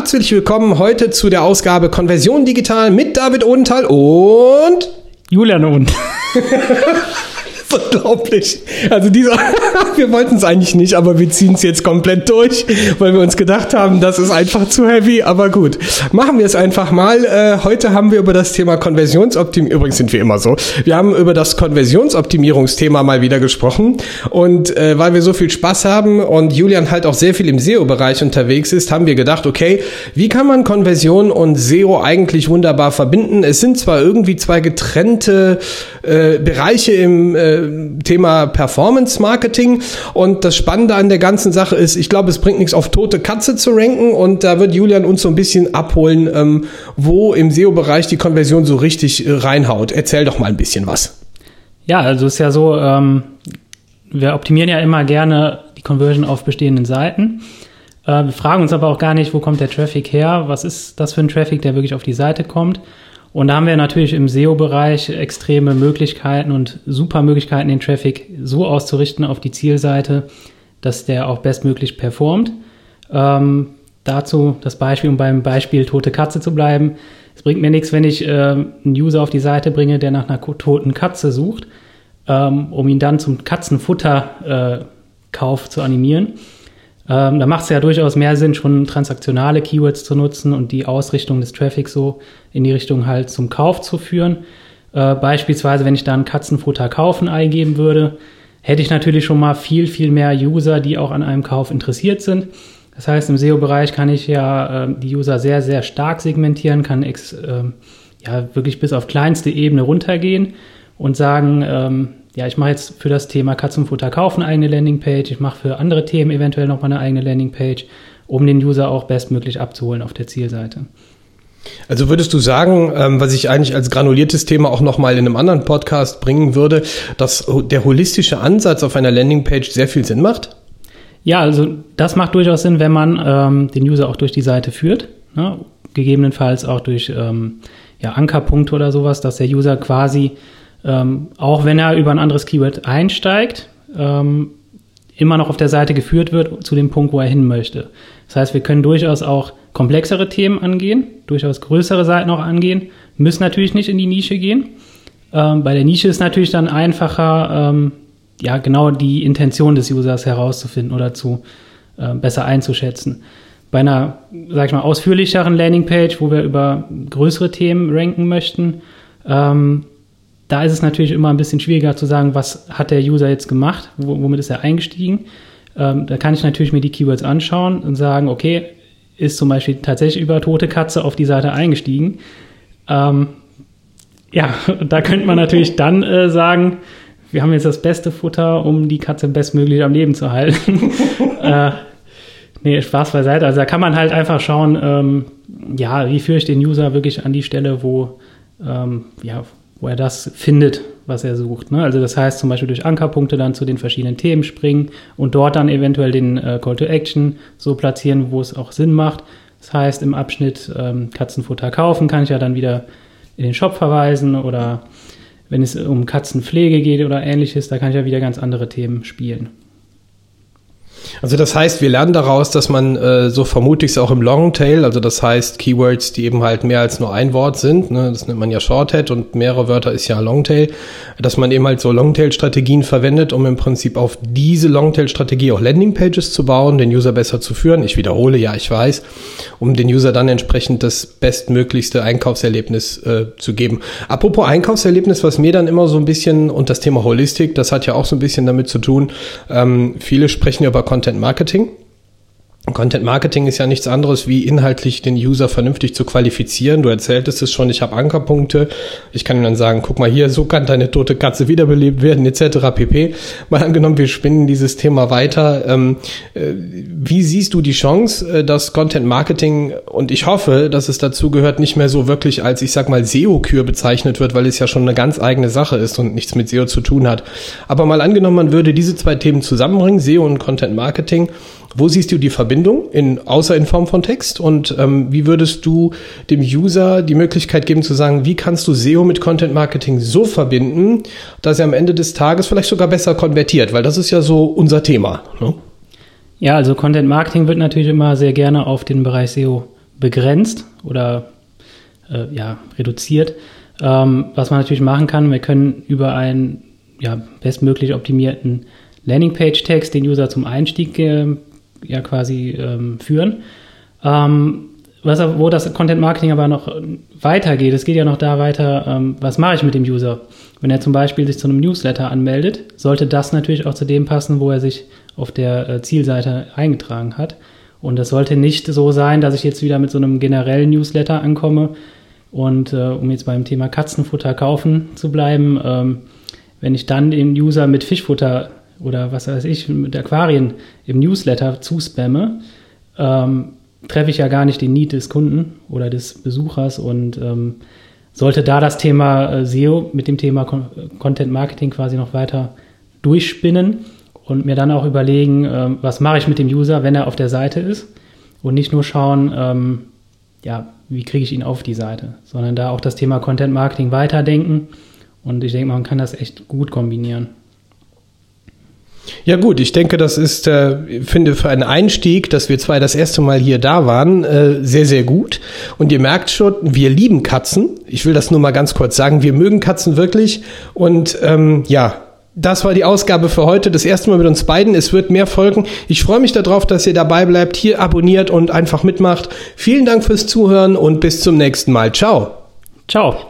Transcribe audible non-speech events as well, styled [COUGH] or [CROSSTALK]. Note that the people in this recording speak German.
herzlich willkommen heute zu der Ausgabe Konversion Digital mit David Odenthal und Julian und. [LAUGHS] unglaublich. Also dieser, [LAUGHS] wir wollten es eigentlich nicht, aber wir ziehen es jetzt komplett durch, weil wir uns gedacht haben, das ist einfach zu heavy. Aber gut, machen wir es einfach mal. Äh, heute haben wir über das Thema Konversionsoptimierung, übrigens sind wir immer so, wir haben über das Konversionsoptimierungsthema mal wieder gesprochen. Und äh, weil wir so viel Spaß haben und Julian halt auch sehr viel im SEO-Bereich unterwegs ist, haben wir gedacht, okay, wie kann man Konversion und SEO eigentlich wunderbar verbinden? Es sind zwar irgendwie zwei getrennte äh, Bereiche im äh, Thema Performance Marketing. Und das Spannende an der ganzen Sache ist, ich glaube, es bringt nichts auf tote Katze zu ranken. Und da wird Julian uns so ein bisschen abholen, ähm, wo im SEO-Bereich die Konversion so richtig äh, reinhaut. Erzähl doch mal ein bisschen was. Ja, also ist ja so, ähm, wir optimieren ja immer gerne die Conversion auf bestehenden Seiten. Äh, wir fragen uns aber auch gar nicht, wo kommt der Traffic her? Was ist das für ein Traffic, der wirklich auf die Seite kommt? Und da haben wir natürlich im SEO-Bereich extreme Möglichkeiten und super Möglichkeiten, den Traffic so auszurichten auf die Zielseite, dass der auch bestmöglich performt. Ähm, dazu das Beispiel, um beim Beispiel tote Katze zu bleiben. Es bringt mir nichts, wenn ich äh, einen User auf die Seite bringe, der nach einer toten Katze sucht, ähm, um ihn dann zum Katzenfutterkauf äh, zu animieren. Ähm, da macht es ja durchaus mehr Sinn, schon transaktionale Keywords zu nutzen und die Ausrichtung des Traffics so in die Richtung halt zum Kauf zu führen. Äh, beispielsweise, wenn ich da ein Katzenfutter kaufen eingeben würde, hätte ich natürlich schon mal viel, viel mehr User, die auch an einem Kauf interessiert sind. Das heißt, im SEO-Bereich kann ich ja äh, die User sehr, sehr stark segmentieren, kann ex, äh, ja wirklich bis auf kleinste Ebene runtergehen und sagen, ähm, ja, ich mache jetzt für das Thema Katzenfutter kaufen eine eigene Landingpage, ich mache für andere Themen eventuell nochmal eine eigene Landingpage, um den User auch bestmöglich abzuholen auf der Zielseite. Also würdest du sagen, ähm, was ich eigentlich als granuliertes Thema auch nochmal in einem anderen Podcast bringen würde, dass der holistische Ansatz auf einer Landingpage sehr viel Sinn macht? Ja, also das macht durchaus Sinn, wenn man ähm, den User auch durch die Seite führt. Ne? Gegebenenfalls auch durch ähm, ja, Ankerpunkte oder sowas, dass der User quasi ähm, auch wenn er über ein anderes Keyword einsteigt, ähm, immer noch auf der Seite geführt wird zu dem Punkt, wo er hin möchte. Das heißt, wir können durchaus auch komplexere Themen angehen, durchaus größere Seiten auch angehen, müssen natürlich nicht in die Nische gehen. Ähm, bei der Nische ist natürlich dann einfacher, ähm, ja, genau die Intention des Users herauszufinden oder zu äh, besser einzuschätzen. Bei einer, sag ich mal, ausführlicheren Landingpage, wo wir über größere Themen ranken möchten, ähm, da ist es natürlich immer ein bisschen schwieriger zu sagen, was hat der User jetzt gemacht, womit ist er eingestiegen. Ähm, da kann ich natürlich mir die Keywords anschauen und sagen, okay, ist zum Beispiel tatsächlich über tote Katze auf die Seite eingestiegen. Ähm, ja, [LAUGHS] da könnte man natürlich dann äh, sagen, wir haben jetzt das beste Futter, um die Katze bestmöglich am Leben zu halten. [LAUGHS] äh, nee, Spaß beiseite. Also da kann man halt einfach schauen, ähm, ja, wie führe ich den User wirklich an die Stelle, wo, ähm, ja, wo er das findet, was er sucht. Ne? Also das heißt zum Beispiel durch Ankerpunkte dann zu den verschiedenen Themen springen und dort dann eventuell den äh, Call to Action so platzieren, wo es auch Sinn macht. Das heißt, im Abschnitt ähm, Katzenfutter kaufen kann ich ja dann wieder in den Shop verweisen oder wenn es um Katzenpflege geht oder ähnliches, da kann ich ja wieder ganz andere Themen spielen. Also das heißt, wir lernen daraus, dass man äh, so vermutlich auch im Longtail, also das heißt Keywords, die eben halt mehr als nur ein Wort sind, ne, das nennt man ja Shorthead und mehrere Wörter ist ja Longtail, dass man eben halt so Longtail-Strategien verwendet, um im Prinzip auf diese Longtail-Strategie auch Landingpages zu bauen, den User besser zu führen. Ich wiederhole, ja, ich weiß, um den User dann entsprechend das bestmöglichste Einkaufserlebnis äh, zu geben. Apropos Einkaufserlebnis, was mir dann immer so ein bisschen und das Thema Holistik, das hat ja auch so ein bisschen damit zu tun, ähm, viele sprechen über Content Marketing. Content Marketing ist ja nichts anderes, wie inhaltlich den User vernünftig zu qualifizieren. Du erzähltest es schon, ich habe Ankerpunkte. Ich kann ihm dann sagen, guck mal hier, so kann deine tote Katze wiederbelebt werden, etc. pp. Mal angenommen, wir spinnen dieses Thema weiter. Ähm, äh, wie siehst du die Chance, äh, dass Content Marketing, und ich hoffe, dass es dazu gehört, nicht mehr so wirklich als, ich sag mal, SEO-Kür bezeichnet wird, weil es ja schon eine ganz eigene Sache ist und nichts mit SEO zu tun hat. Aber mal angenommen, man würde diese zwei Themen zusammenbringen, SEO und Content Marketing, wo siehst du die Verbindung, in, außer in Form von Text? Und ähm, wie würdest du dem User die Möglichkeit geben zu sagen, wie kannst du SEO mit Content Marketing so verbinden, dass er am Ende des Tages vielleicht sogar besser konvertiert? Weil das ist ja so unser Thema. Ne? Ja, also Content Marketing wird natürlich immer sehr gerne auf den Bereich SEO begrenzt oder äh, ja, reduziert. Ähm, was man natürlich machen kann, wir können über einen ja, bestmöglich optimierten Landingpage-Text den User zum Einstieg äh, ja quasi ähm, führen. Ähm, was, wo das Content Marketing aber noch weitergeht, es geht ja noch da weiter, ähm, was mache ich mit dem User? Wenn er zum Beispiel sich zu einem Newsletter anmeldet, sollte das natürlich auch zu dem passen, wo er sich auf der äh, Zielseite eingetragen hat. Und es sollte nicht so sein, dass ich jetzt wieder mit so einem generellen Newsletter ankomme. Und äh, um jetzt beim Thema Katzenfutter kaufen zu bleiben, ähm, wenn ich dann den User mit Fischfutter oder was weiß ich, mit Aquarien im Newsletter zuspamme, ähm, treffe ich ja gar nicht den Need des Kunden oder des Besuchers und ähm, sollte da das Thema äh, SEO mit dem Thema Con Content Marketing quasi noch weiter durchspinnen und mir dann auch überlegen, ähm, was mache ich mit dem User, wenn er auf der Seite ist und nicht nur schauen, ähm, ja, wie kriege ich ihn auf die Seite, sondern da auch das Thema Content Marketing weiterdenken und ich denke, man kann das echt gut kombinieren. Ja gut, ich denke, das ist, äh, finde für einen Einstieg, dass wir zwei das erste Mal hier da waren, äh, sehr, sehr gut. Und ihr merkt schon, wir lieben Katzen. Ich will das nur mal ganz kurz sagen. Wir mögen Katzen wirklich. Und ähm, ja, das war die Ausgabe für heute. Das erste Mal mit uns beiden. Es wird mehr folgen. Ich freue mich darauf, dass ihr dabei bleibt, hier abonniert und einfach mitmacht. Vielen Dank fürs Zuhören und bis zum nächsten Mal. Ciao. Ciao.